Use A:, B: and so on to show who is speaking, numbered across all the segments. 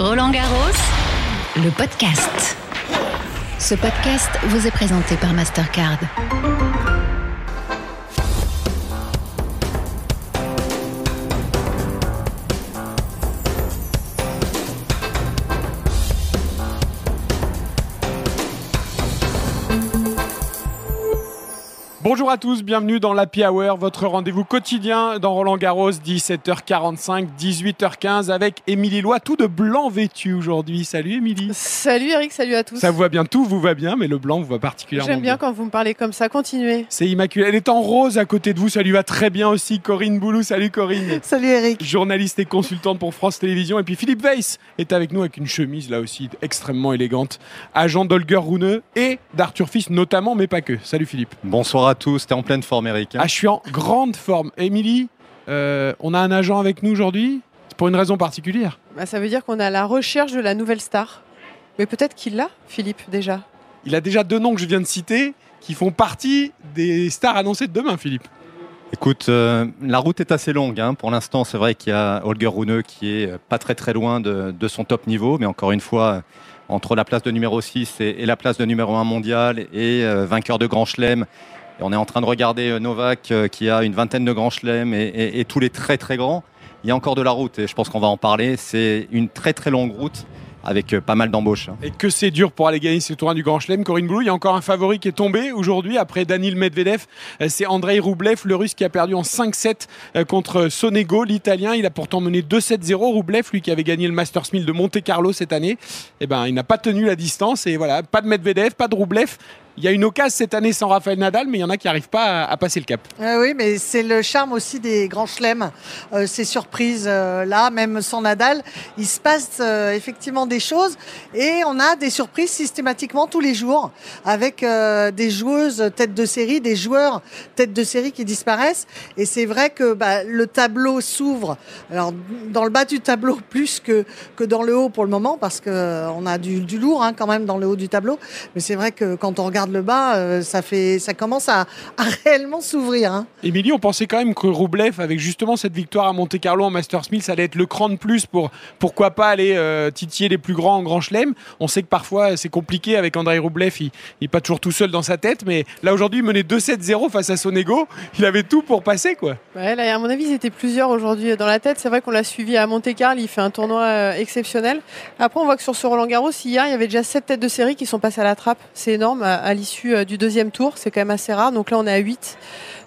A: Roland Garros, le podcast. Ce podcast vous est présenté par Mastercard.
B: Bonjour à tous, bienvenue dans l'Happy Hour, votre rendez-vous quotidien dans Roland Garros, 17h45, 18h15 avec Émilie Lois, tout de blanc vêtu aujourd'hui. Salut Émilie.
C: Salut Eric, salut à tous.
B: Ça vous va bien, tout vous va bien, mais le blanc vous va particulièrement
C: J'aime bien quand vous me parlez comme ça, continuez.
B: C'est immaculé. Elle est en rose à côté de vous, ça lui va très bien aussi. Corinne Boulou, salut Corinne.
D: Salut Eric.
B: Journaliste et consultante pour France Télévisions. Et puis Philippe Weiss est avec nous avec une chemise là aussi extrêmement élégante. Agent d'Olger Rouneux et d'Arthur Fils notamment, mais pas que. Salut Philippe.
E: Bonsoir à tous, t'es en pleine forme Eric. hein
B: Ah, je suis en grande forme. Émilie, euh, on a un agent avec nous aujourd'hui? C'est pour une raison particulière.
C: Bah, ça veut dire qu'on est à la recherche de la nouvelle star. Mais peut-être qu'il l'a, Philippe, déjà.
B: Il a déjà deux noms que je viens de citer qui font partie des stars annoncées de demain, Philippe.
E: Écoute, euh, la route est assez longue. hein. Pour l'instant, c'est vrai qu'il y a Holger Rune qui est euh, pas très très loin de, de son top niveau, mais encore une fois, entre la place de numéro 6 et, et la place de numéro 1 mondial et euh, vainqueur de Grand Chelem. On est en train de regarder euh, Novak euh, qui a une vingtaine de Grand Chelem et, tous les très très grands. Il y a encore de la route et je pense qu'on va en parler. C'est une très très longue route avec euh, pas mal d'embauches. hein.
B: Et que c'est dur pour aller gagner ce tournoi du Grand Chelem. Corinne Boulou, il y a encore un favori qui est tombé aujourd'hui après Danil Medvedev. C'est Andrei Roublev, le russe qui a perdu en 5-7 euh, contre Sonego, l'italien. Il a pourtant mené 2-7-0. Roublev, lui qui avait gagné le Masters 1000 de Monte Carlo cette année, eh ben, il n'a pas tenu la distance. Et voilà, pas de Medvedev, pas de Roublev. Il y a une occasion cette année sans Rafael Nadal, mais il y en a qui n'arrivent pas à, passer le cap.
D: Ah oui, mais c'est le charme aussi des grands chelems, euh, ces surprises euh, là, même sans Nadal, il se passe euh, effectivement des choses et on a des surprises systématiquement tous les jours avec des joueuses tête de série, des joueurs tête de série qui disparaissent. Et c'est vrai que bah, le tableau s'ouvre. Alors dans le bas du tableau plus que que dans le haut pour le moment parce que euh, on a du, du lourd hein, quand même dans le haut du tableau. Mais c'est vrai que quand on regarde le bas, euh, ça fait, ça commence à, à réellement s'ouvrir. Hein.
B: Émilie, on pensait quand même que Roublev, avec justement cette victoire à Monte Carlo en Masters 1000, ça allait être le cran de plus pour pourquoi pas aller euh, titiller les plus grands en Grand Chelem. On sait que parfois c'est compliqué avec Andrei Roublev, il n'est pas toujours tout seul dans sa tête, mais là aujourd'hui, il menait 2-7-0 face à Sonego, il avait tout pour passer quoi.
C: Ouais, là, à mon avis, ils étaient plusieurs aujourd'hui dans la tête. C'est vrai qu'on l'a suivi à Monte-Carlo, il fait un tournoi euh, exceptionnel. Après, on voit que sur ce Roland Garros, hier, il y avait déjà sept têtes de série qui sont passées à la trappe. C'est énorme à, à l'issue euh, du deuxième tour. C'est quand même assez rare. Donc là, on est à 8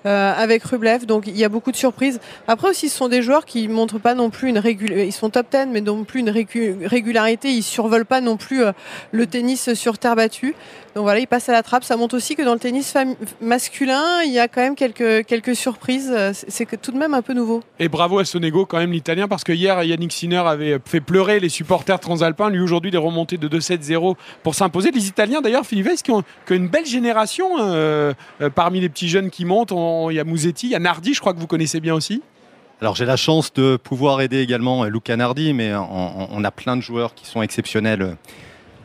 C: avec Rublev. Donc il y a beaucoup de surprises. Après aussi, ce sont des joueurs qui montrent pas non plus une régularité. Ils sont top 10, mais non plus une régu- régularité. Ils survolent pas non plus euh, le tennis sur terre battue. Donc voilà, ils passent à la trappe. Ça montre aussi que dans le tennis masculin, il y a quand même quelques, quelques surprises. Euh, C'est tout de même un peu nouveau.
B: Et bravo à Sonego quand même l'italien, parce que hier Yannick Sinner avait fait pleurer les supporters transalpins, lui aujourd'hui des remontées de 2-7-0 pour s'imposer. Les Italiens d'ailleurs, Philippe qui ont, une belle génération euh, euh, parmi les petits jeunes qui montent. On- Il y a Mouzetti, il y a Nardi, je crois que vous connaissez bien aussi.
E: Alors j'ai la chance de pouvoir aider également euh, Luca Nardi, mais on, a plein de joueurs qui sont exceptionnels euh,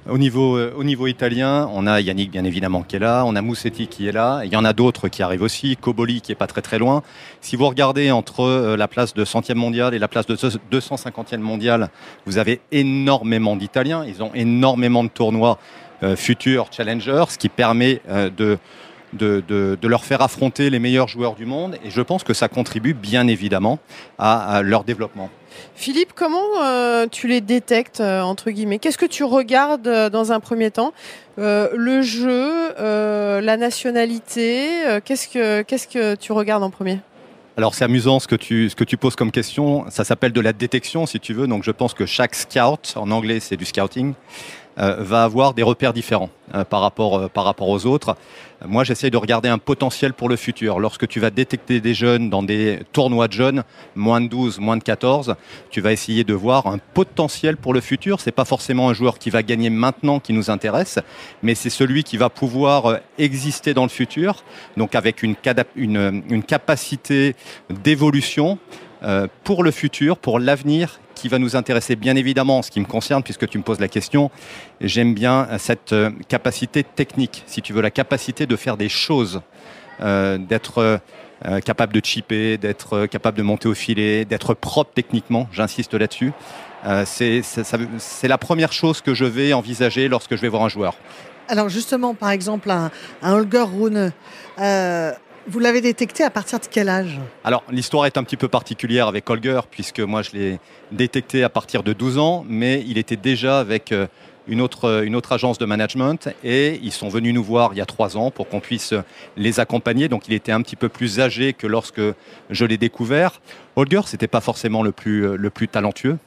E: au niveau, euh, au niveau italien. On a Yannick bien évidemment qui est là, on a Moussetti qui est là, il y en a d'autres qui arrivent aussi, Koboli qui est pas très très loin. Si vous regardez entre la place de 100e mondial et la place de 250e mondial, vous avez énormément d'Italiens, ils ont énormément de tournois futurs challengers, ce qui permet de de, de- de leur faire affronter les meilleurs joueurs du monde. Et je pense que ça contribue bien évidemment à, à leur développement.
C: Philippe, comment euh, tu les détectes, euh, entre guillemets? Qu'est-ce que tu regardes euh, dans un premier temps? Le jeu, la nationalité, qu'est-ce que qu'est-ce que tu regardes en premier?
E: Alors c'est amusant ce que, tu, ce que tu poses comme question, ça s'appelle de la détection si tu veux, donc je pense que chaque scout, en anglais c'est du scouting, va avoir des repères différents euh, par, rapport, euh, par rapport aux autres. Euh, Moi, j'essaye de regarder un potentiel pour le futur. Lorsque tu vas détecter des jeunes dans des tournois de jeunes, moins de 12, moins de 14, tu vas essayer de voir un potentiel pour le futur. C'est pas forcément un joueur qui va gagner maintenant qui nous intéresse, mais c'est celui qui va pouvoir euh, exister dans le futur, donc avec une, capacité d'évolution euh, pour le futur, pour l'avenir, qui va nous intéresser bien évidemment en ce qui me concerne, puisque tu me poses la question. J'aime bien cette euh, capacité technique, si tu veux, la capacité de faire des choses, euh, d'être euh, capable de chipper, d'être capable de monter au filet, d'être propre techniquement, j'insiste là-dessus. C'est la première chose que je vais envisager lorsque je vais voir un joueur.
D: Alors justement, par exemple, un, un Holger Rune, vous l'avez détecté à partir de quel âge?
E: Alors, l'histoire est un petit peu particulière avec Holger, puisque moi, je l'ai détecté à partir de 12 ans, mais il était déjà avec euh, une autre, euh, une autre agence de management, et ils sont venus nous voir il y a trois ans pour qu'on puisse les accompagner. Donc, il était un petit peu plus âgé que lorsque je l'ai découvert. Holger, c'était pas forcément le plus, euh, le plus talentueux.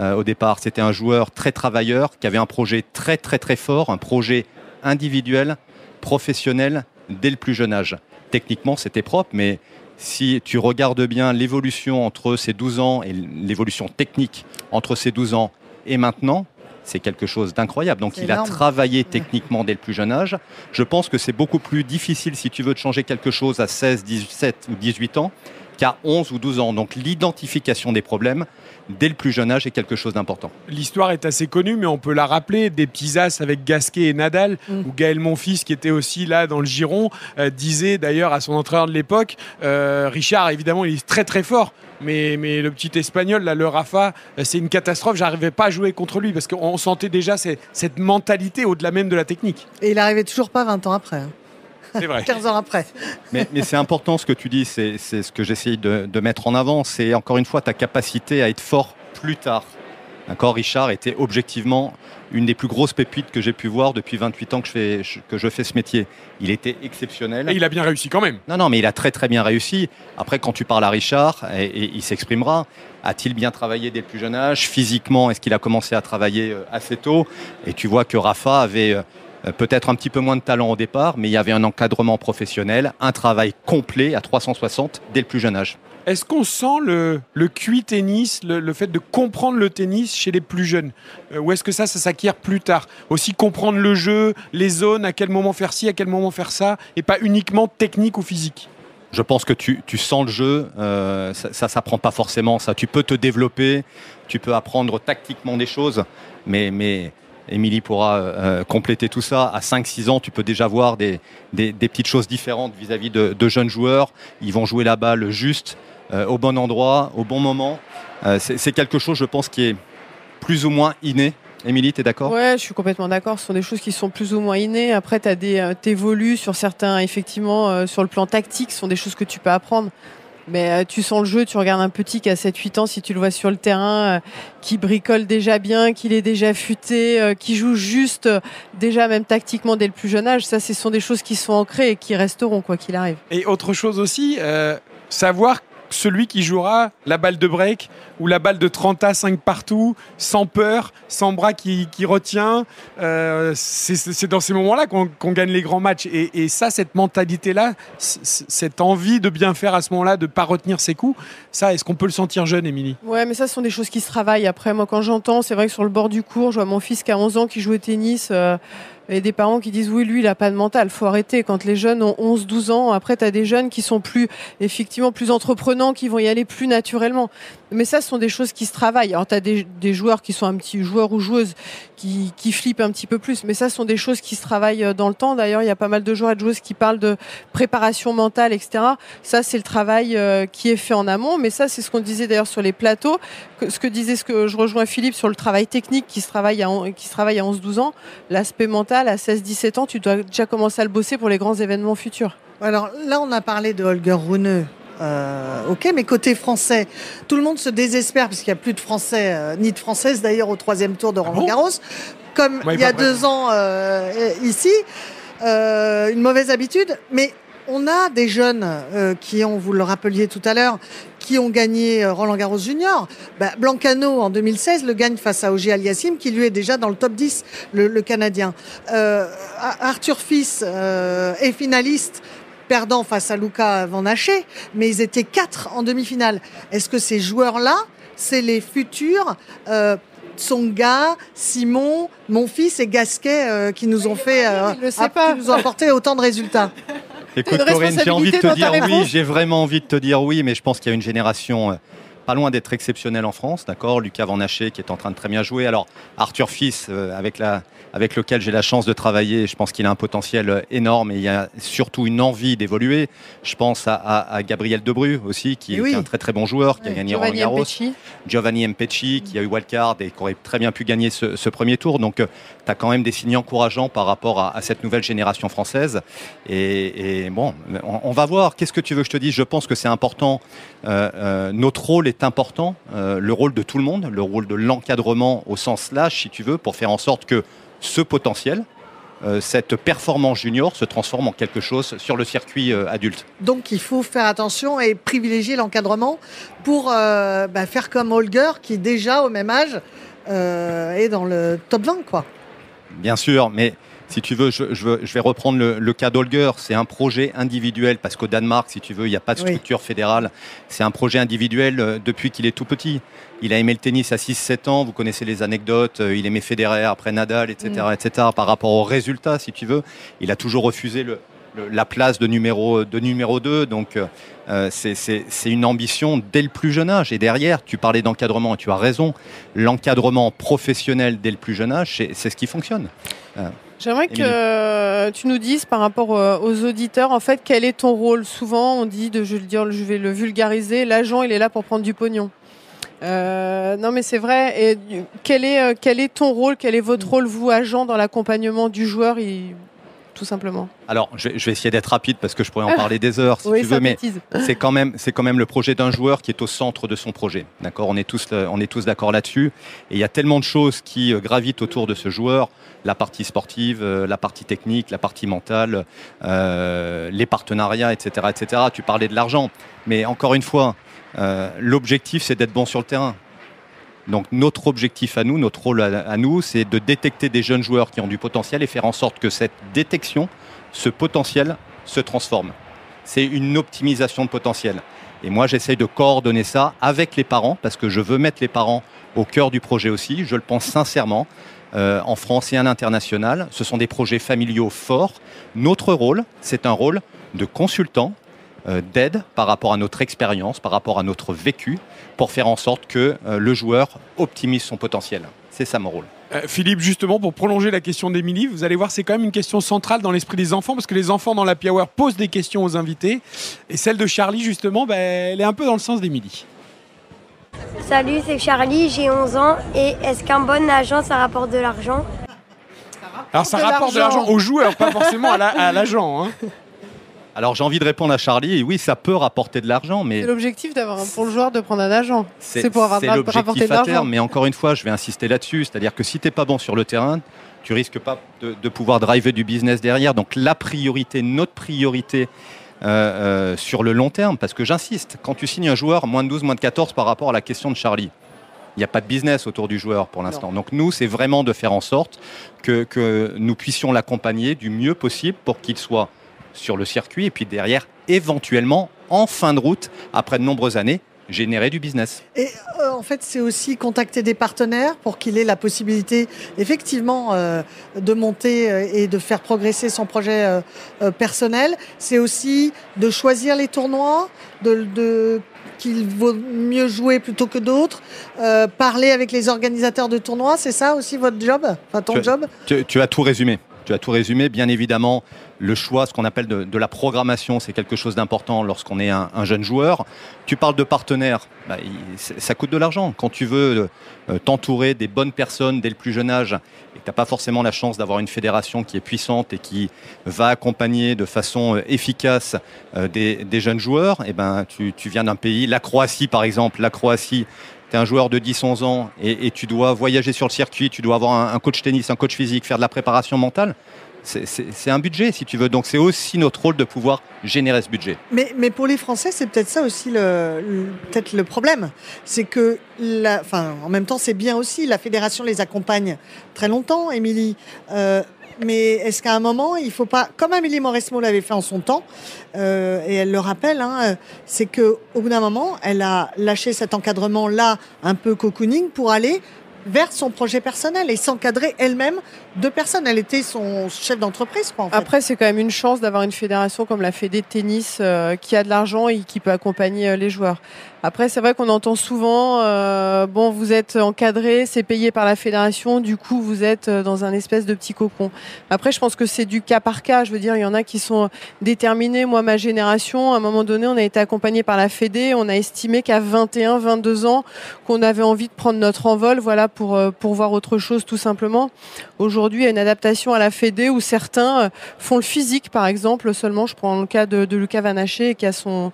E: Au départ, c'était un joueur très travailleur, qui avait un projet très, très, très fort, un projet individuel, professionnel, dès le plus jeune âge. Techniquement, c'était propre, mais si tu regardes bien l'évolution entre ces 12 ans et l'évolution technique entre ces 12 ans et maintenant, c'est quelque chose d'incroyable. Donc il a travaillé techniquement dès le plus jeune âge. Je pense que c'est beaucoup plus difficile si tu veux de changer quelque chose à 16, 17 ou 18 ans qu'à 11 ou 12 ans. Donc l'identification des problèmes dès le plus jeune âge est quelque chose d'important.
B: L'histoire est assez connue, mais on peut la rappeler. Des petits as avec Gasquet et Nadal,
D: Mm.
B: où Gaël Monfils, qui était aussi là dans le giron, euh, disait d'ailleurs à son entraîneur de l'époque euh, Richard, évidemment, il est très très fort. Mais, mais le petit espagnol, là, le Rafa, euh, c'est une catastrophe. J'arrivais pas à jouer contre lui parce qu'on sentait déjà cette mentalité au-delà même de la technique.
D: Et il arrivait toujours pas 20 ans après, hein.
B: C'est vrai.
D: 15 ans après.
E: Mais, mais c'est important ce que tu dis, c'est c'est ce que j'essaye de, de mettre en avant, c'est encore une fois ta capacité à être fort plus tard. D'accord, Richard était objectivement une des plus grosses pépites que j'ai pu voir depuis 28 ans que je fais, que je fais ce métier. Il était exceptionnel.
B: Et il a bien réussi quand même.
E: Non, non, mais il a très très bien réussi. Après, quand tu parles à Richard, et, et il s'exprimera, a-t-il bien travaillé dès le plus jeune âge? Physiquement, est-ce qu'il a commencé à travailler euh, assez tôt? Et tu vois que Rafa avait euh, peut-être un petit peu moins de talent au départ, mais il y avait un encadrement professionnel, un travail complet à 360 dès le plus jeune âge.
B: Est-ce qu'on sent le, le QI tennis, le, le fait de comprendre le tennis chez les plus jeunes? Euh, Ou est-ce que ça, ça s'acquiert plus tard? Aussi comprendre le jeu, les zones, à quel moment faire ci, à quel moment faire ça, et pas uniquement technique ou physique?
E: Je pense que tu, tu sens le jeu, euh, ça, ça s'apprend pas forcément. Ça, tu peux te développer, tu peux apprendre tactiquement des choses, mais, mais Émilie pourra euh, compléter tout ça. À 5-6 ans, tu peux déjà voir des, petites choses différentes vis-à-vis de, jeunes joueurs. Ils vont jouer la balle juste, euh, au bon endroit, au bon moment. Euh, c'est quelque chose, je pense, qui est plus ou moins inné. Émilie, tu es d'accord?
C: Ouais, je suis complètement d'accord. Ce sont des choses qui sont plus ou moins innées. Après, tu euh, t'évolues sur certains, effectivement, euh, sur le plan tactique, ce sont des choses que tu peux apprendre. Mais euh, tu sens le jeu, tu regardes un petit qui a 7-8 ans, si tu le vois sur le terrain, euh, qui bricole déjà bien, qu'il est déjà futé, euh, qui joue juste, déjà même tactiquement dès le plus jeune âge, ça, ce sont des choses qui sont ancrées et qui resteront, quoi qu'il arrive.
B: Et autre chose aussi, euh, savoir celui qui jouera la balle de break ou la balle de 30 à 5 partout, sans peur, sans bras qui, retient. Euh, c'est dans ces moments-là qu'on gagne les grands matchs. Et, ça, cette mentalité-là, cette envie de bien faire à ce moment-là, de ne pas retenir ses coups, ça, est-ce qu'on peut le sentir jeune, Émilie?
C: Ouais, mais ça, ce sont des choses qui se travaillent. Après, moi, quand j'entends, c'est vrai que sur le bord du cours, je vois mon fils qui a 11 ans qui joue au tennis. euh, et des parents qui disent oui, lui, il a pas de mental, faut arrêter. Quand les jeunes ont 11, 12 ans, après, tu as des jeunes qui sont plus, effectivement, plus entreprenants, qui vont y aller plus naturellement. Mais ça, ce sont des choses qui se travaillent. Alors, tu as des, joueurs qui sont un petit joueur ou joueuse qui, qui flippent un petit peu plus. Mais ça, ce sont des choses qui se travaillent euh, dans le temps. D'ailleurs, il y a pas mal de joueurs et de joueuses qui parlent de préparation mentale, etc. Ça, c'est le travail euh, qui est fait en amont. Mais ça, c'est ce qu'on disait d'ailleurs sur les plateaux. Ce que disait, ce que je rejoins Philippe sur le travail technique qui se travaille qui se travaille à 11-12 ans. L'aspect mental, à 16-17 ans, tu dois déjà commencer à le bosser pour les grands événements futurs.
D: Alors là, on a parlé de Holger Rune. Euh, ok, mais côté français, tout le monde se désespère parce qu'il n'y a plus de Français, euh, ni de Françaises d'ailleurs au troisième tour de Roland
B: bon
D: Garros. Comme
B: Ouais,
D: il y a deux ans euh, ici, euh, une mauvaise habitude. Mais on a des jeunes euh, qui ont, vous le rappeliez tout à l'heure, qui ont gagné euh, Roland Garros Junior. Bah, Blancano en 2016 le gagne face à Ogier Aliassim qui lui est déjà dans le top 10, le, le Canadien. Euh, Arthur Fils euh, est finaliste perdant face à Luca Van Haché, mais ils étaient quatre en demi-finale. Est-ce que ces joueurs-là, c'est les futurs euh, Tsonga, Simon, mon fils et Gasquet euh, qui nous ont fait, euh,
C: pas.
D: qui nous ont apporté autant de résultats?
E: Écoute Corinne, j'ai envie de te dire oui, j'ai vraiment envie de te dire oui, mais je pense qu'il y a une génération euh, pas loin d'être exceptionnel en France, d'accord Lucas Van Haché qui est en train de très bien jouer. Alors Arthur Fils, euh, avec, la, avec lequel j'ai la chance de travailler, je pense qu'il a un potentiel euh, énorme et il y a surtout une envie d'évoluer. Je pense à, à, Gabriel Debru aussi, qui, est un très très bon joueur, qui a gagné Roland Garros. Giovanni Mpecci, qui a eu wildcard et qui aurait très bien pu gagner ce, premier tour. Donc tu as quand même des signes encourageants par rapport à, cette nouvelle génération française. Et, bon, on, va voir. Qu'est-ce que tu veux que je te dise? Je pense que c'est important. notre rôle est important, euh, le rôle de tout le monde, le rôle de l'encadrement au sens large, si tu veux, pour faire en sorte que ce potentiel, euh, cette performance junior se transforme en quelque chose sur le circuit euh, adulte.
D: Donc il faut faire attention et privilégier l'encadrement pour bah, faire comme Holger qui déjà au même âge est dans le top 20 quoi.
E: Bien sûr, mais si tu veux, je, vais reprendre le, cas d'Olger. C'est un projet individuel parce qu'au Danemark, si tu veux, il n'y a pas de structure fédérale. C'est un projet individuel euh, depuis qu'il est tout petit. Il a aimé le tennis à 6-7 ans. Vous connaissez les anecdotes. Euh, il aimait Federer, après Nadal, etc., mm. etc. Par rapport aux résultats, si tu veux, il a toujours refusé la place de numéro, de numéro 2. Donc, euh, c'est une ambition dès le plus jeune âge. Et derrière, tu parlais d'encadrement et tu as raison. L'encadrement professionnel dès le plus jeune âge, c'est ce qui fonctionne.
C: J'aimerais que tu nous dises par rapport euh, aux auditeurs, en fait, quel est ton rôle? Souvent, on dit, de, je, vais le dire, je vais le vulgariser, l'agent, il est là pour prendre du pognon. Euh, non, mais c'est vrai. Et quel est, euh, quel est ton rôle? Quel est votre rôle, vous, agent, dans l'accompagnement du joueur? Tout simplement.
E: Alors, je vais, essayer d'être rapide parce que je pourrais en parler des heures si tu veux, mais c'est quand même c'est quand même le projet d'un joueur qui est au centre de son projet. D'accord, on est tous on est tous d'accord là-dessus. Et il y a tellement de choses qui gravitent autour de ce joueur la partie sportive, euh, la partie technique, la partie mentale, euh, les partenariats, etc., etc. Tu parlais de l'argent, mais encore une fois, l'objectif c'est d'être bon sur le terrain. Donc notre objectif à nous, notre rôle à, nous, c'est de détecter des jeunes joueurs qui ont du potentiel et faire en sorte que cette détection, ce potentiel, se transforme. C'est une optimisation de potentiel. Et moi, j'essaye de coordonner ça avec les parents, parce que je veux mettre les parents au cœur du projet aussi, je le pense sincèrement, euh, en France et à l'international. Ce sont des projets familiaux forts. Notre rôle, c'est un rôle de consultant, euh, d'aide par rapport à notre expérience, par rapport à notre vécu, pour faire en sorte que euh, le joueur optimise son potentiel. C'est ça mon rôle.
B: Philippe, justement, pour prolonger la question d'Emilie, vous allez voir, c'est quand même une question centrale dans l'esprit des enfants, parce que les enfants dans la Hour posent des questions aux invités. Et celle de Charlie, justement, ben, elle est un peu dans le sens d'Emilie.
F: Salut, c'est Charlie, j'ai 11 ans. Et est-ce qu'un bon agent, ça rapporte de l'argent?
B: Alors, ça rapporte de l'argent aux joueurs, pas forcément à l'agent. Hein.
E: Alors j'ai envie de répondre à Charlie. Et oui, ça peut rapporter de l'argent, mais
C: c'est l'objectif d'avoir pour le joueur de prendre un agent.
E: C'est pour avoir rapporter de l'argent. Mais encore une fois, je vais insister là-dessus, c'est-à-dire que si t'es pas bon sur le terrain, tu risques pas de, pouvoir driver du business derrière. Donc la priorité, notre priorité. Euh, euh, sur le long terme, parce que j'insiste, quand tu signes un joueur moins de 12, moins de 14 par rapport à la question de Charlie, il n'y a pas de business autour du joueur pour l'instant. Donc nous, c'est vraiment de faire en sorte que, que nous puissions l'accompagner du mieux possible pour qu'il soit sur le circuit et puis derrière, éventuellement, en fin de route, après de nombreuses années, générer du business.
D: Et euh, en fait, c'est aussi contacter des partenaires pour qu'il ait la possibilité, effectivement, euh, de monter euh, et de faire progresser son projet personnel. C'est aussi de choisir les tournois, de, qu'il vaut mieux jouer plutôt que d'autres, parler avec les organisateurs de tournois, c'est ça aussi votre job, enfin ton job?
E: tu, as tout résumé. Tu as tout résumé. Bien évidemment, le choix, ce qu'on appelle de, la programmation, c'est quelque chose d'important lorsqu'on est un, jeune joueur. Tu parles de partenaires, bah, ça coûte de l'argent. Quand tu veux euh, t'entourer des bonnes personnes dès le plus jeune âge et que tu n'as pas forcément la chance d'avoir une fédération qui est puissante et qui va accompagner de façon euh, efficace euh, des, jeunes joueurs, et eh ben, tu, viens d'un pays, la Croatie par exemple, la Croatie, tu es un joueur de 10-11 ans et, tu dois voyager sur le circuit, tu dois avoir un, coach tennis, un coach physique, faire de la préparation mentale c'est un budget, si tu veux. Donc c'est aussi notre rôle de pouvoir générer ce budget.
D: Mais, mais pour les Français, c'est peut-être ça aussi le, peut-être le problème. C'est que, la, enfin, en même temps, c'est bien aussi. La fédération les accompagne très longtemps, Émilie. Euh, mais est-ce qu'à un moment, il faut pas, comme Amélie Mauresmo l'avait fait en son temps, euh, et elle le rappelle, hein, c'est que au bout d'un moment, elle a lâché cet encadrement-là, un peu cocooning, pour aller vers son projet personnel et s'encadrer elle-même de personnes. Elle était son chef d'entreprise.
C: Après, c'est quand même une chance d'avoir une fédération comme la Fédé de tennis euh, qui a de l'argent et qui peut accompagner euh, les joueurs. Après, c'est vrai qu'on entend souvent, euh, bon, vous êtes encadré, c'est payé par la fédération, du coup, vous êtes dans un espèce de petit cocon. Après, je pense que c'est du cas par cas. Je veux dire, il y en a qui sont déterminés. Moi, ma génération, à un moment donné, on a été accompagné par la Fédé. On a estimé qu'à 21, 22 ans, qu'on avait envie de prendre notre envol, voilà, pour, pour voir autre chose, tout simplement. Aujourd'hui, il y a une adaptation à la Fédé où certains euh, font le physique, par exemple, seulement. Je prends le cas de, Lucas Vanaché, qui a son,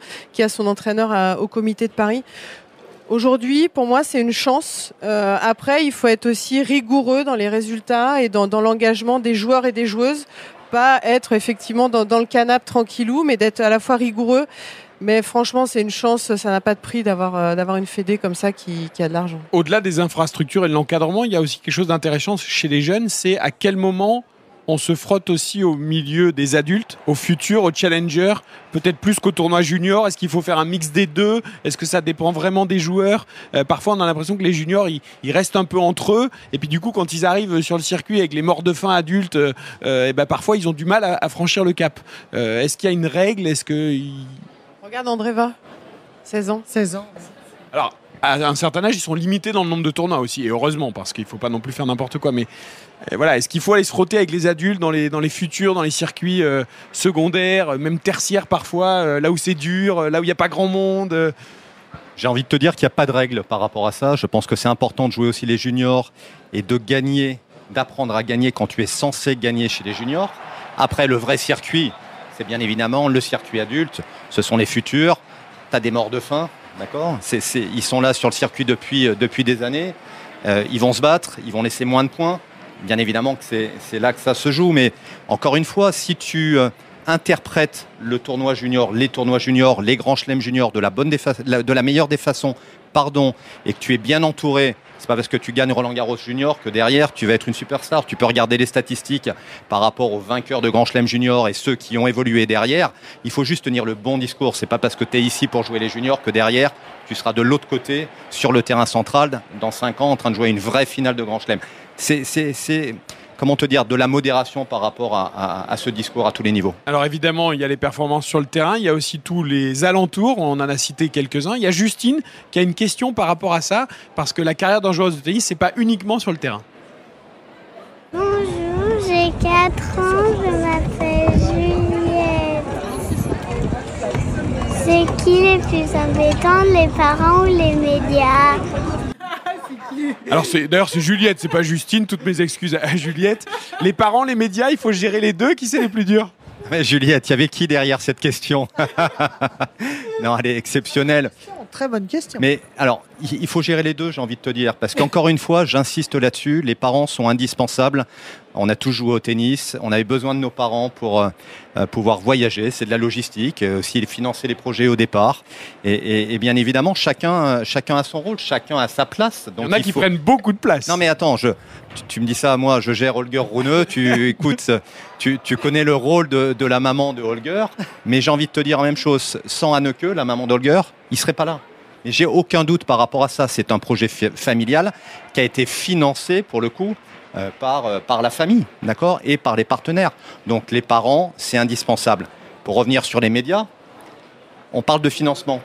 C: entraîneur à- au comité de Paris. Aujourd'hui, pour moi, c'est une chance. Euh, après, il faut être aussi rigoureux dans les résultats et dans, l'engagement des joueurs et des joueuses. Pas être effectivement dans, dans le canapé tranquillou, mais d'être à la fois rigoureux. Mais franchement, c'est une chance. Ça n'a pas de prix d'avoir euh, d'avoir une fédé comme ça qui, a de l'argent.
B: Au-delà des infrastructures et de l'encadrement, il y a aussi quelque chose d'intéressant chez les jeunes, c'est à quel moment on se frotte aussi au milieu des adultes, au futur, au challenger, peut-être plus qu'au tournoi junior? Est-ce qu'il faut faire un mix des deux? Est-ce que ça dépend vraiment des joueurs? Euh, Parfois, on a l'impression que les juniors, ils, restent un peu entre eux. Et puis, du coup, quand ils arrivent sur le circuit avec les morts de faim adultes, euh, ben, parfois, ils ont du mal à, franchir le cap. Est-ce qu'il y a une règle? Est-ce que
C: Regarde Andréva, 16 ans.
D: 16 ans.
B: Alors, à un certain âge, ils sont limités dans le nombre de tournois aussi, et heureusement, parce qu'il ne faut pas non plus faire n'importe quoi. Mais euh, voilà, est-ce qu'il faut aller se frotter avec les adultes dans les, dans les futurs, dans les circuits euh, secondaires, euh, même tertiaires parfois, euh, là où c'est dur, là où il n'y a pas grand monde euh,
E: J'ai envie de te dire qu'il n'y a pas de règle par rapport à ça. Je pense que c'est important de jouer aussi les juniors et de gagner, d'apprendre à gagner quand tu es censé gagner chez les juniors. Après, le vrai circuit, c'est bien évidemment le circuit adulte. Ce sont les futurs. Tu as des morts de faim, d'accord Ils sont là sur le circuit depuis, euh, des années. Euh, ils vont se battre, ils vont laisser moins de points. Bien évidemment que c'est c'est là que ça se joue. Mais encore une fois, si tu interprètes le tournoi junior, les tournois juniors, les grands chelems juniors de la, bonne des de la meilleure des façons, pardon, et que tu es bien entouré, c'est pas parce que tu gagnes Roland Garros junior que derrière tu vas être une superstar. Tu peux regarder les statistiques par rapport aux vainqueurs de Grand Chelem junior et ceux qui ont évolué derrière. Il faut juste tenir le bon discours. C'est pas parce que tu es ici pour jouer les juniors que derrière tu seras de l'autre côté sur le terrain central dans 5 ans en train de jouer une vraie finale de Grand Chelem. C'est, comment te dire, de la modération par rapport à, à- à ce discours à tous les niveaux?
B: Alors évidemment, il y a les performances sur le terrain, il y a aussi tous les alentours, on en a cité quelques-uns. Il y a Justine qui a une question par rapport à ça, parce que la carrière d'un joueur de tennis, c'est pas uniquement sur le terrain.
G: Bonjour, j'ai 4 ans, je m'appelle Juliette. C'est qui les plus embêtants, les parents ou les médias?
B: Alors c'est d'ailleurs c'est Juliette, c'est pas Justine. Toutes mes excuses à Juliette. Les parents, les médias, il faut gérer les deux. Qui c'est les plus durs?
E: Mais Juliette, il y avait qui derrière cette question? Non, elle est exceptionnelle.
D: Très bonne question.
E: Mais alors, il il faut gérer les deux, j'ai envie de te dire. Parce qu'encore une fois, j'insiste là-dessus, les parents sont indispensables. On a tous joué au tennis, on avait besoin de nos parents pour euh, euh, pouvoir voyager, c'est de la logistique, euh, aussi financer les projets au départ. Et, et- et bien évidemment, chacun, chacun a son rôle, chacun a sa place.
B: Il
E: Donc
B: y en a
E: il
B: qui
E: faut-
B: prennent beaucoup de place.
E: non mais attends, je, tu, tu me dis ça à moi, je gère Holger Runeux, tu écoutes, tu, tu connais le rôle de, de la maman de Holger, mais j'ai envie de te dire la même chose, sans Anneke, la maman d'Holger, il serait pas là. Et j'ai aucun doute par rapport à ça, c'est un projet fa- familial qui a été financé pour le coup euh, par, euh, par la famille, d'accord, et par les partenaires. Donc les parents, c'est indispensable. Pour revenir sur les médias, on parle de financement.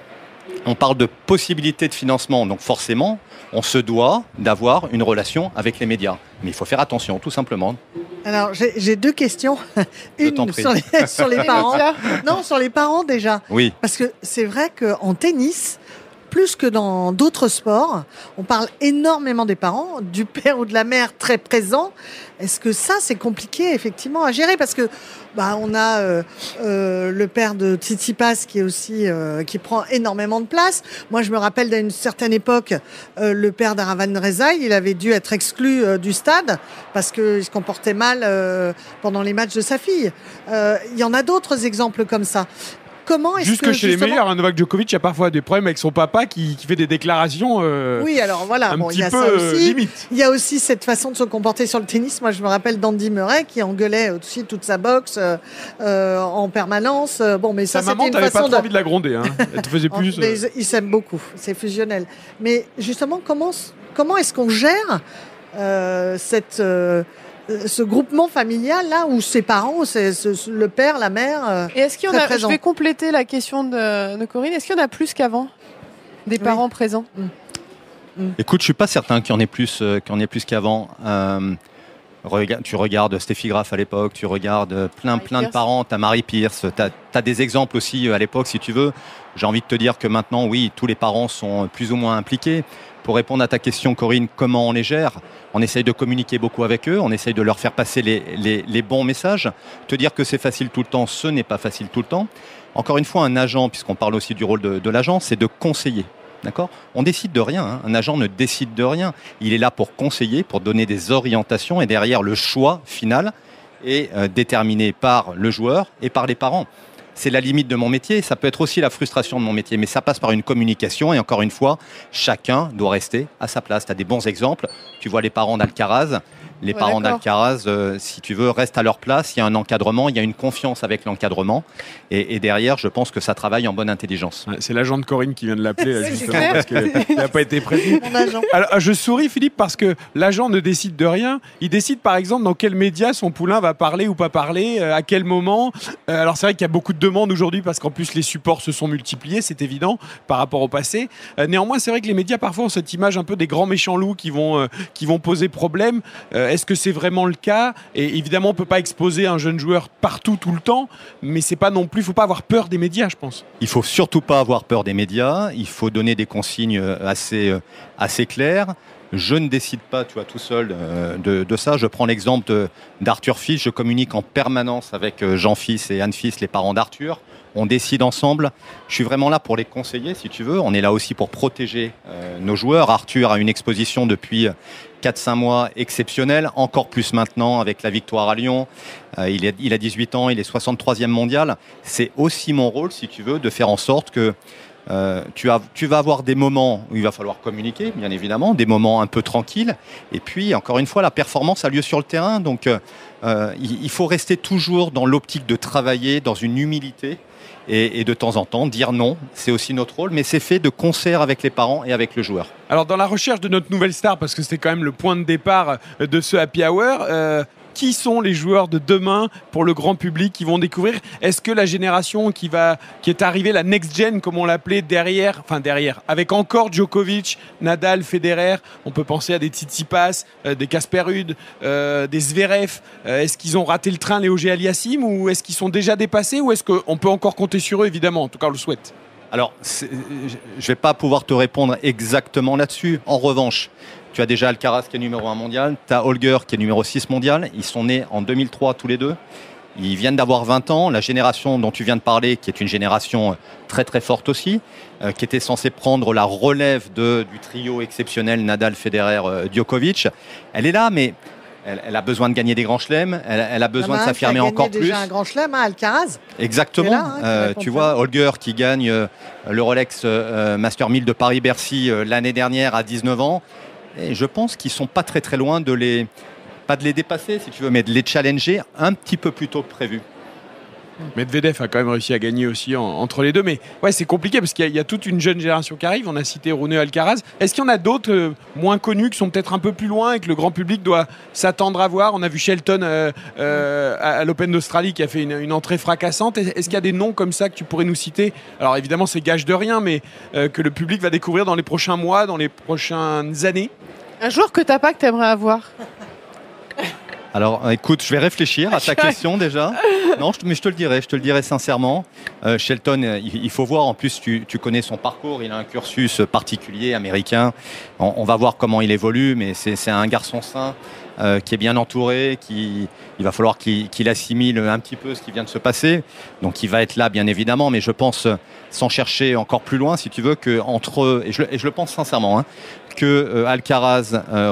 E: On parle de possibilités de financement, donc forcément, on se doit d'avoir une relation avec les médias. Mais il faut faire attention, tout simplement.
D: Alors, j'ai deux questions.
E: Je t'en
D: Une
E: prie.
D: sur les, sur les parents. Non, sur les parents déjà.
E: Oui,
D: Parce que c'est vrai qu'en tennis, plus que dans d'autres sports, on parle énormément des parents, du père ou de la mère très présent. Est-ce que ça, c'est compliqué effectivement à gérer? Parce que bah, on a euh, euh, le père de Tsitsipas qui est aussi euh, qui prend énormément de place. Moi, je me rappelle d'une certaine époque, le père d'Aravan Rezaï, il avait dû être exclu du stade parce qu'il se comportait mal pendant les matchs de sa fille. Il y en a d'autres exemples comme ça. Comment est-ce
B: Jusque
D: que
B: chez les meilleurs, hein, Novak Djokovic a parfois des problèmes avec son papa qui, qui fait des déclarations euh,
D: Oui, alors voilà,
B: un
D: bon, il
B: petit
D: y a
B: peu
D: ça
B: euh,
D: aussi.
B: limite.
D: Il y a aussi cette façon de se comporter sur le tennis. Moi, je me rappelle d'Andy Murray qui engueulait aussi toute sa boxe euh, euh, en permanence. Euh, Bon, mais ça,
B: Sa maman,
D: c'était une
B: t'avais pas
D: façon
B: trop
D: de.
B: envie de la gronder. Hein. Elle te faisait plus.
D: mais
B: euh,
D: ils ils s'aiment beaucoup, c'est fusionnel. Mais justement, comment, comment est-ce qu'on gère euh, cette, euh, ce groupement familial là où ses parents, c'est ce- ce- le père, la mère. euh,
C: Et est-ce qu'il y en
D: Très
C: a, je vais compléter la question de, de Corinne, est-ce qu'il y en a plus qu'avant Des parents présents?
E: Écoute, je suis pas certain qu'il y en ait plus, euh, qu'il y en ait plus qu'avant. Euh, rega- tu regardes Steffi Graf à l'époque, tu regardes euh, plein,
C: Marie
E: plein de parents, t'as Marie Pierce, t'as as des exemples aussi euh, à l'époque si tu veux. J'ai envie de te dire que maintenant, oui, tous les parents sont plus ou moins impliqués. Pour répondre à ta question, Corinne, comment on les gère? On essaye de communiquer beaucoup avec eux, on essaye de leur faire passer les, bons messages. Te dire que c'est facile tout le temps, ce n'est pas facile tout le temps. Encore une fois, un agent, puisqu'on parle aussi du rôle de, de l'agent, c'est de conseiller. D'accord? On décide de rien. hein. Un agent ne décide de rien. Il est là pour conseiller, pour donner des orientations et derrière le choix final est euh, déterminé par le joueur et par les parents. C'est la limite de mon métier. Ça peut être aussi la frustration de mon métier, mais ça passe par une communication. Et encore une fois, chacun doit rester à sa place. Tu as des bons exemples. Tu vois les parents d'Alcaraz. Les
C: Ouais,
E: parents d'Alcaraz, euh, si tu veux, restent à leur place. Il y a un encadrement, il y a une confiance avec l'encadrement. Et, et derrière, je pense que ça travaille en bonne intelligence.
B: Ouais, C'est l'agent de Corinne qui vient de l'appeler,
C: C'est
B: justement, parce qu'il n'a pas été
D: agent.
B: Alors, je souris, Philippe, parce que l'agent ne décide de rien. Il décide, par exemple, dans quel média son poulain va parler ou pas parler, euh, à quel moment. Euh, alors, c'est vrai qu'il y a beaucoup de demandes aujourd'hui, parce qu'en plus, les supports se sont multipliés, c'est évident, par rapport au passé. Euh, néanmoins, c'est vrai que les médias, parfois, ont cette image un peu des grands méchants loups qui vont, euh, qui vont poser problème. Euh, Est-ce que c'est vraiment le cas? Et évidemment, on peut pas exposer un jeune joueur partout, tout le temps, mais c'est pas non plus, il faut pas avoir peur des médias, je pense.
E: Il faut surtout pas avoir peur des médias. Il faut donner des consignes euh, assez, euh, assez claires. Je ne décide pas, tu vois, tout seul de, ça. Je prends l'exemple d'Arthur Fils. Je communique en permanence avec Jean Fils et Anne Fils, les parents d'Arthur. On décide ensemble. Je suis vraiment là pour les conseiller, si tu veux. On est là aussi pour protéger nos joueurs. Arthur a une exposition depuis 4-5 mois exceptionnelle, encore plus maintenant avec la victoire à Lyon. Euh, il, a 18 ans, il est 63e mondial. C'est aussi mon rôle, si tu veux, de faire en sorte que euh, tu, as- tu vas avoir des moments où il va falloir communiquer, bien évidemment, des moments un peu tranquilles. Et puis, encore une fois, la performance a lieu sur le terrain. Donc, euh, il faut rester toujours dans l'optique de travailler dans une humilité. Et, de temps en temps, dire non, c'est aussi notre rôle, mais c'est fait de concert avec les parents et avec le joueur.
B: Alors, dans la recherche de notre nouvelle star, parce que c'était quand même le point de départ de ce happy hour, euh, qui sont les joueurs de demain pour le grand public qui vont découvrir Est-ce que la génération qui, va, qui est arrivée, la next gen, comme on l'appelait, derrière, enfin derrière, avec encore Djokovic, Nadal, Federer, on peut penser à des Tsitsipas, euh, des Casper euh, des Zverev, euh, est-ce qu'ils ont raté le train, Léo G. Aliassime, ou est-ce qu'ils sont déjà dépassés, ou est-ce qu'on peut encore compter sur eux, évidemment, en tout cas on le souhaite
E: Alors, je ne vais pas pouvoir te répondre exactement là-dessus. En revanche, tu as déjà Alcaraz qui est numéro 1 mondial, tu as Holger qui est numéro 6 mondial. Ils sont nés en 2003 tous les deux. Ils viennent d'avoir 20 ans. La génération dont tu viens de parler, qui est une génération euh, très très forte aussi, euh, qui était censée prendre la relève de, du trio exceptionnel Nadal, Federer, euh, Djokovic, elle est là, mais elle, elle a besoin de gagner des grands chelems, elle, elle a besoin de
D: a
E: s'affirmer encore plus.
D: déjà un grand chelem, hein, Alcaraz.
E: Exactement.
D: Là, hein,
E: Euh, tu vois, Holger qui gagne euh, le Rolex euh, Master 1000 de Paris-Bercy l'année dernière à 19 ans. Et je pense qu'ils sont pas très très loin de les, pas de les dépasser si tu veux, mais de les challenger un petit peu plus tôt que prévu.
B: Medvedev a quand même réussi à gagner aussi en- entre les deux. Mais ouais, c'est compliqué parce qu'il y, a- toute une jeune génération qui arrive. On a cité Rune Alcaraz. Est-ce qu'il y en a d'autres euh, moins connus qui sont peut-être un peu plus loin et que le grand public doit s'attendre à voir? On a vu Shelton euh, euh, à, l'Open d'Australie qui a fait une, entrée fracassante. Est- Est-ce qu'il y a des noms comme ça que tu pourrais nous citer? Alors évidemment, c'est gage de rien, mais que le public va découvrir dans les prochains mois, dans les prochaines années.
C: Un joueur que t'as pas que t'aimerais avoir?
E: Alors, écoute, je vais réfléchir à ta question déjà. Non, mais je te le dirai, je te le dirai sincèrement. Euh, Shelton, il, faut voir. En plus, tu, tu connais son parcours. Il a un cursus particulier américain. On, on va voir comment il évolue, mais c'est c'est un garçon sain euh, qui est bien entouré. Qui, il va falloir qu'il assimile un petit peu ce qui vient de se passer. Donc, il va être là, bien évidemment. Mais je pense, sans chercher encore plus loin, si tu veux, que entre eux, et je, le- et je le pense sincèrement, hein, que euh, Alcaraz, euh,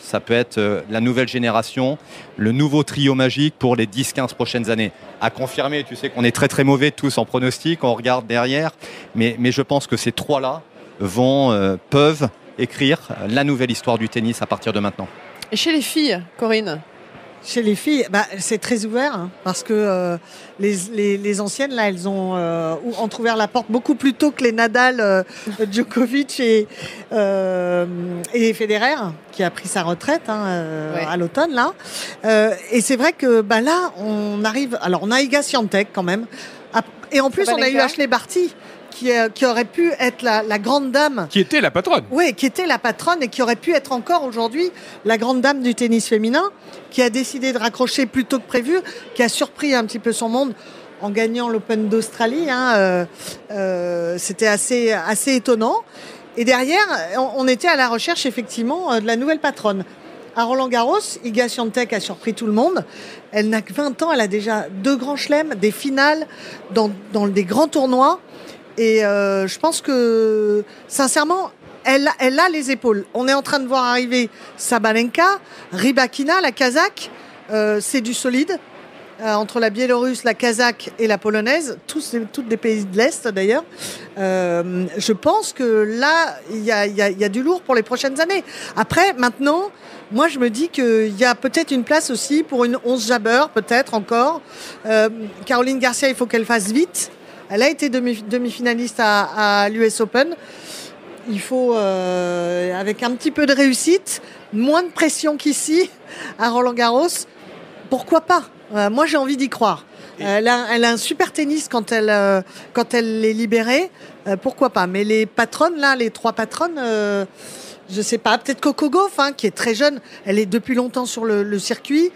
E: Ça peut être euh, la nouvelle génération, le nouveau trio magique pour les 10-15 prochaines années. À confirmer, tu sais qu'on est très très mauvais tous en pronostic, on regarde derrière, mais, mais je pense que ces trois-là vont, euh, peuvent écrire la nouvelle histoire du tennis à partir de maintenant.
C: Et chez les filles, Corinne?
D: Chez les filles, bah, c'est très ouvert hein, parce que euh, les, les- les anciennes, là, elles ont euh, ou- entrouvert la porte beaucoup plus tôt que les Nadal, euh, Djokovic et, euh, et Federer, qui a pris sa retraite hein, euh,
C: Ouais.
D: à l'automne. là. Euh, et c'est vrai que bah, là, on arrive. Alors, on a Iga Swiatek quand même. Et en plus, on a eu. Ashley Barty. Qui, euh, qui aurait pu être la, la grande dame.
B: Qui était la patronne.
D: Oui, qui était la patronne et qui aurait pu être encore aujourd'hui la grande dame du tennis féminin, qui a décidé de raccrocher plus tôt que prévu, qui a surpris un petit peu son monde en gagnant l'Open d'Australie. hein, euh, euh, C'était assez, assez étonnant. Et derrière, on, on était à la recherche effectivement euh, de la nouvelle patronne. À Roland Garros, Iga Swiatek a surpris tout le monde. Elle n'a que 20 ans, elle a déjà deux grands chelems, des finales dans, dans des grands tournois. Et euh, je pense que, sincèrement, elle, a les épaules. On est en train de voir arriver Sabalenka, Rybakina, la Kazakh. Euh, c'est du solide. Euh, entre la Biélorusse, la Kazakh et la Polonaise, tous, toutes des pays de l'Est d'ailleurs. Je pense que là, il y a, du lourd pour les prochaines années. Après, maintenant, moi je me dis qu'il y a peut-être une place aussi pour une 11 Jabber, peut-être encore. Caroline Garcia, il faut qu'elle fasse vite. Elle a été demi- demi-finaliste à, à l'US Open. Il faut, euh, avec un petit peu de réussite, moins de pression qu'ici, à Roland Garros, pourquoi pas? Euh, Moi, j'ai envie d'y croire. Elle a, elle a un super tennis quand elle, euh, quand elle est libérée. Euh, pourquoi pas? Mais les patronnes, là, les trois patronnes, euh, je sais pas. Peut-être Coco Gauff, hein, qui est très jeune. Elle est depuis longtemps sur le, le circuit.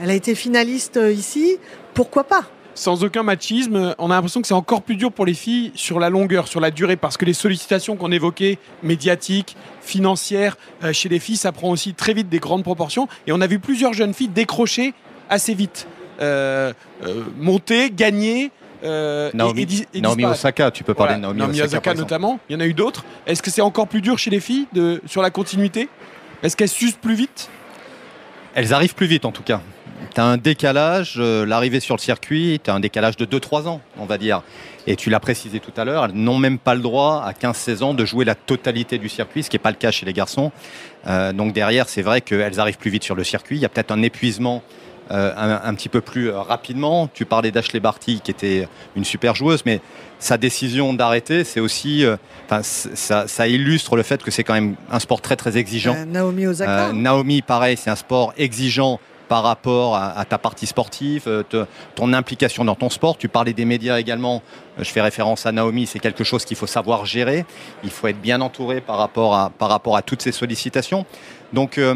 D: Elle a été finaliste euh, ici. Pourquoi pas?
B: Sans aucun machisme, on a l'impression que c'est encore plus dur pour les filles sur la longueur, sur la durée, parce que les sollicitations qu'on évoquait, médiatiques, financières, euh, chez les filles, ça prend aussi très vite des grandes proportions. Et on a vu plusieurs jeunes filles décrocher assez vite, euh, euh, monter, gagner.
E: Naomi,
B: et-
E: Naomi. Osaka, tu peux parler
B: Voilà,
E: de Naomi, Osaka, par exemple.
B: notamment. Il y en a eu d'autres. Est-ce que c'est encore plus dur chez les filles de, sur la continuité? Est-ce qu'elles s'usent plus vite?
E: Elles arrivent plus vite en tout cas. Tu as un décalage, euh, l'arrivée sur le circuit, tu as un décalage de 2-3 ans, on va dire. Et tu l'as précisé tout à l'heure, elles n'ont même pas le droit à 15-16 ans de jouer la totalité du circuit, ce qui n'est pas le cas chez les garçons. Euh, donc derrière, c'est vrai qu'elles arrivent plus vite sur le circuit. Il y a peut-être un épuisement euh, un, un petit peu plus rapidement. Tu parlais d'Ashley Barty, qui était une super joueuse, mais sa décision d'arrêter, c'est aussi, euh, ça, ça illustre le fait que c'est quand même un sport très très exigeant.
D: Euh, Naomi Osaka.
E: Naomi, pareil, c'est un sport exigeant par rapport à, ta partie sportive, euh, ton implication dans ton sport. Tu parlais des médias également. Euh, Je fais référence à Naomi. C'est quelque chose qu'il faut savoir gérer. Il faut être bien entouré par rapport à, par rapport à toutes ces sollicitations. Donc, euh,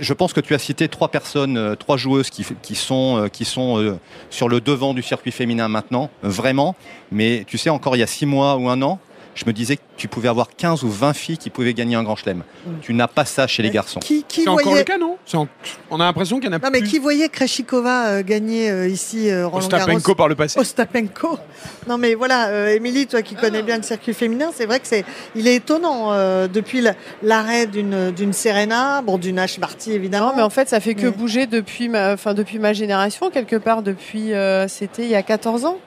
E: je pense que tu as cité trois personnes, trois joueuses qui, sont, qui sont sur le devant du circuit féminin maintenant, vraiment. Mais tu sais, encore il y a six mois ou un an, je me disais que tu pouvais avoir 15 ou 20 filles qui pouvaient gagner un grand chelem. Tu n'as pas ça chez les garçons.
D: Qui, qui
B: C'est encore
D: voyait...
B: le cas, non en- On a l'impression qu'il y en a
D: Non, mais
B: plus.
D: qui voyait Kreshikova euh, gagner euh, ici euh, Roland Garros
B: Ostapenko par le passé.
D: Ostapenko. Non mais voilà, euh, Émilie, toi qui connais bien le circuit féminin, c'est vrai que c'est, il est étonnant euh, depuis la- l'arrêt d'une d'une Serena, bon d'une H Barty évidemment.
C: Non, mais en fait, ça fait que
D: Mais-
C: bouger depuis ma, enfin, depuis ma génération, quelque part, depuis, euh, c'était il y a 14 ans.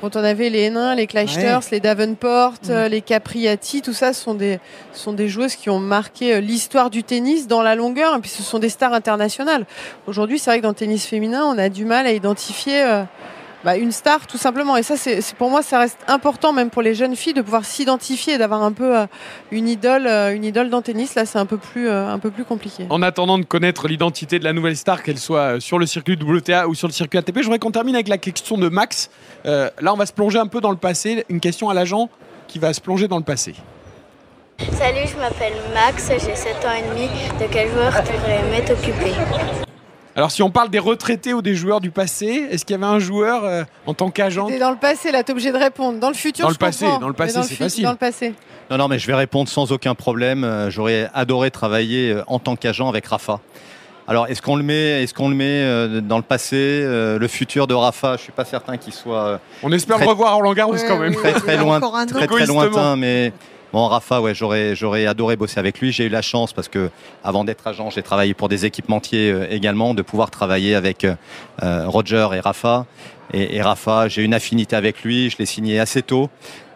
C: Quand on avait les Hénin, les Clijsters, les Davenport, euh, les Capriati, tout ça sont des, sont des joueuses qui ont marqué euh, l'histoire du tennis dans la longueur, et puis ce sont des stars internationales. Aujourd'hui, c'est vrai que dans le tennis féminin, on a du mal à identifier euh, bah, une star, tout simplement. Et ça, c'est c'est- pour moi, ça reste important, même pour les jeunes filles, de pouvoir s'identifier et d'avoir un peu euh, une idole, euh, une idole dans le tennis. Là, c'est un peu plus, euh, un peu plus compliqué.
B: En attendant de connaître l'identité de la nouvelle star, qu'elle soit sur le circuit WTA ou sur le circuit ATP, je voudrais qu'on termine avec la question de Max. Euh, là, on va se plonger un peu dans le passé. Une question à l'agent qui va se plonger dans le passé.
H: Salut, je m'appelle Max, j'ai 7 ans et demi. De quel joueur tu aurais aimé t'occuper
B: Alors, si on parle des retraités ou des joueurs du passé, est-ce qu'il y avait un joueur euh, en tant qu'agent
C: T'es dans le passé, là, t'es obligé de répondre. Dans le futur,
B: Dans le passé,
C: comprends,
B: dans le passé, c'est facile.
C: Dans le passé.
E: Non, non, mais je vais répondre sans aucun problème. Euh, J'aurais adoré travailler euh, en tant qu'agent avec Rafa. Alors, est-ce qu'on le met, est-ce qu'on le met euh, dans le passé, euh, le futur de Rafa? Je suis pas certain qu'il soit euh,
B: On espère
E: Très-
B: le revoir Roland Garros
D: Ouais,
B: quand même.
E: très très loin,
D: encore un an.
E: très très lointain, mais bon, Rafa, ouais, j'aurais j'aurais adoré bosser avec lui. J'ai eu la chance parce que avant d'être agent, j'ai travaillé pour des équipementiers euh, également, de pouvoir travailler avec euh, Roger et Rafa. Et Rafa, j'ai une affinité avec lui. Je l'ai signé assez tôt.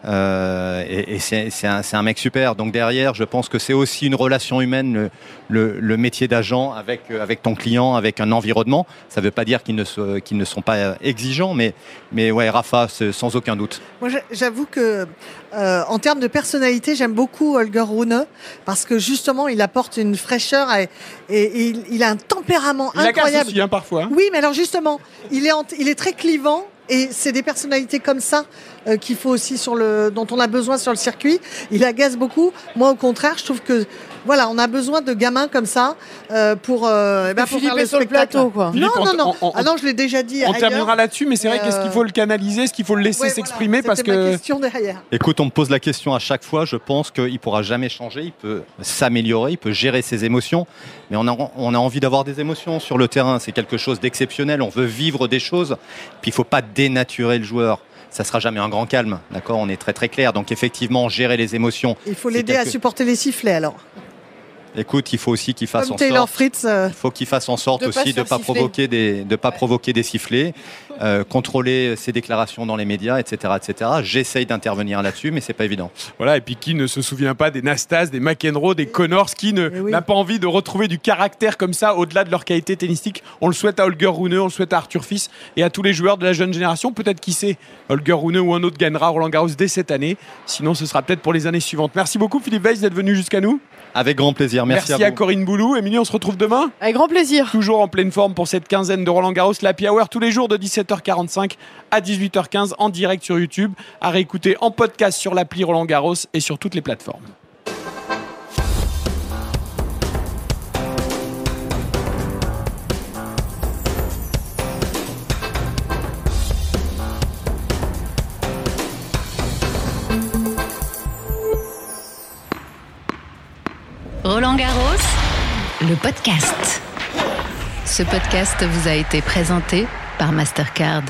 E: Euh, et et c'est un, mec super. Donc derrière, je pense que c'est aussi une relation humaine, le, le- le métier d'agent avec, euh, avec ton client, avec un environnement. Ça ne veut pas dire qu'ils ne, se- qu'ils ne sont pas euh, exigeants, mais, mais ouais, Rafa, sans aucun doute.
D: Moi, j'a- j'avoue que euh, en termes de personnalité, j'aime beaucoup Holger Rune parce que justement, il apporte une fraîcheur et, et il, il a un tempérament
B: Il agace
D: incroyable.
B: aussi hein, parfois. hein.
D: Oui, mais alors justement, il est, en- il est très clivant et c'est des personnalités comme ça euh, qu'il faut aussi sur le, dont on a besoin sur le circuit. Il agace beaucoup. Moi, au contraire, je trouve que voilà, on a besoin de gamins comme ça euh, pour, euh, eh ben, pour faire le
C: est sur
D: spectacle.
C: plateau, quoi.
B: Philippe,
D: non,
B: on-
D: non, non.
B: on- on-
D: ah non, je l'ai déjà dit.
B: On
D: ailleurs.
B: terminera là-dessus, mais c'est vrai
D: Et,
B: qu'est-ce qu'il
D: euh,
B: faut le canaliser, est-ce qu'il faut le laisser
D: Ouais,
B: s'exprimer
D: voilà,
B: parce
D: c'était ma
B: que
D: question derrière.
E: Écoute, on me pose la question à chaque fois. Je pense qu'il pourra jamais changer. Il peut s'améliorer, il peut gérer ses émotions. Mais on a, on a envie d'avoir des émotions sur le terrain. C'est quelque chose d'exceptionnel. On veut vivre des choses. Puis il faut pas dénaturer le joueur. Ça sera jamais un grand calme, d'accord? On est très très clair. Donc effectivement, gérer les émotions.
D: Il faut l'aider à supporter les sifflets alors.
E: Écoute, il faut aussi qu'il fasse
D: Comme
E: en
D: Taylor
E: sorte.
D: Fritz. euh,
E: Il faut qu'il fasse en sorte
C: De
E: aussi de
C: faire
E: pas provoquer des de pas provoquer des sifflets, euh, contrôler ses déclarations dans les médias, etc., etc. J'essaye d'intervenir là-dessus, mais c'est pas évident.
B: Voilà, et puis qui ne se souvient pas des Nastas, des McEnroe, des Connors, qui ne-
D: Eh oui.
B: n'a pas envie de retrouver du caractère comme ça au-delà de leur qualité tennistique. On le souhaite à Holger Rune, on le souhaite à Arthur Fils et à tous les joueurs de la jeune génération. Peut-être qui sait, Holger Rune ou un autre gagnera Roland Garros dès cette année. Sinon, ce sera peut-être pour les années suivantes. Merci beaucoup Philippe Weiss d'être venu jusqu'à nous.
E: Avec grand plaisir. Merci,
B: Merci
E: à.
B: Corinne Boulou. Émilie, on se retrouve demain.
C: Avec grand plaisir.
B: Toujours en pleine forme pour cette quinzaine de Roland Garros, l'Happy Hour tous les jours de 17h45 à 18h15 en direct sur YouTube, à réécouter en podcast sur l'appli Roland Garros et sur toutes les plateformes.
A: Roland Garros, le podcast. Ce podcast vous a été présenté par Mastercard.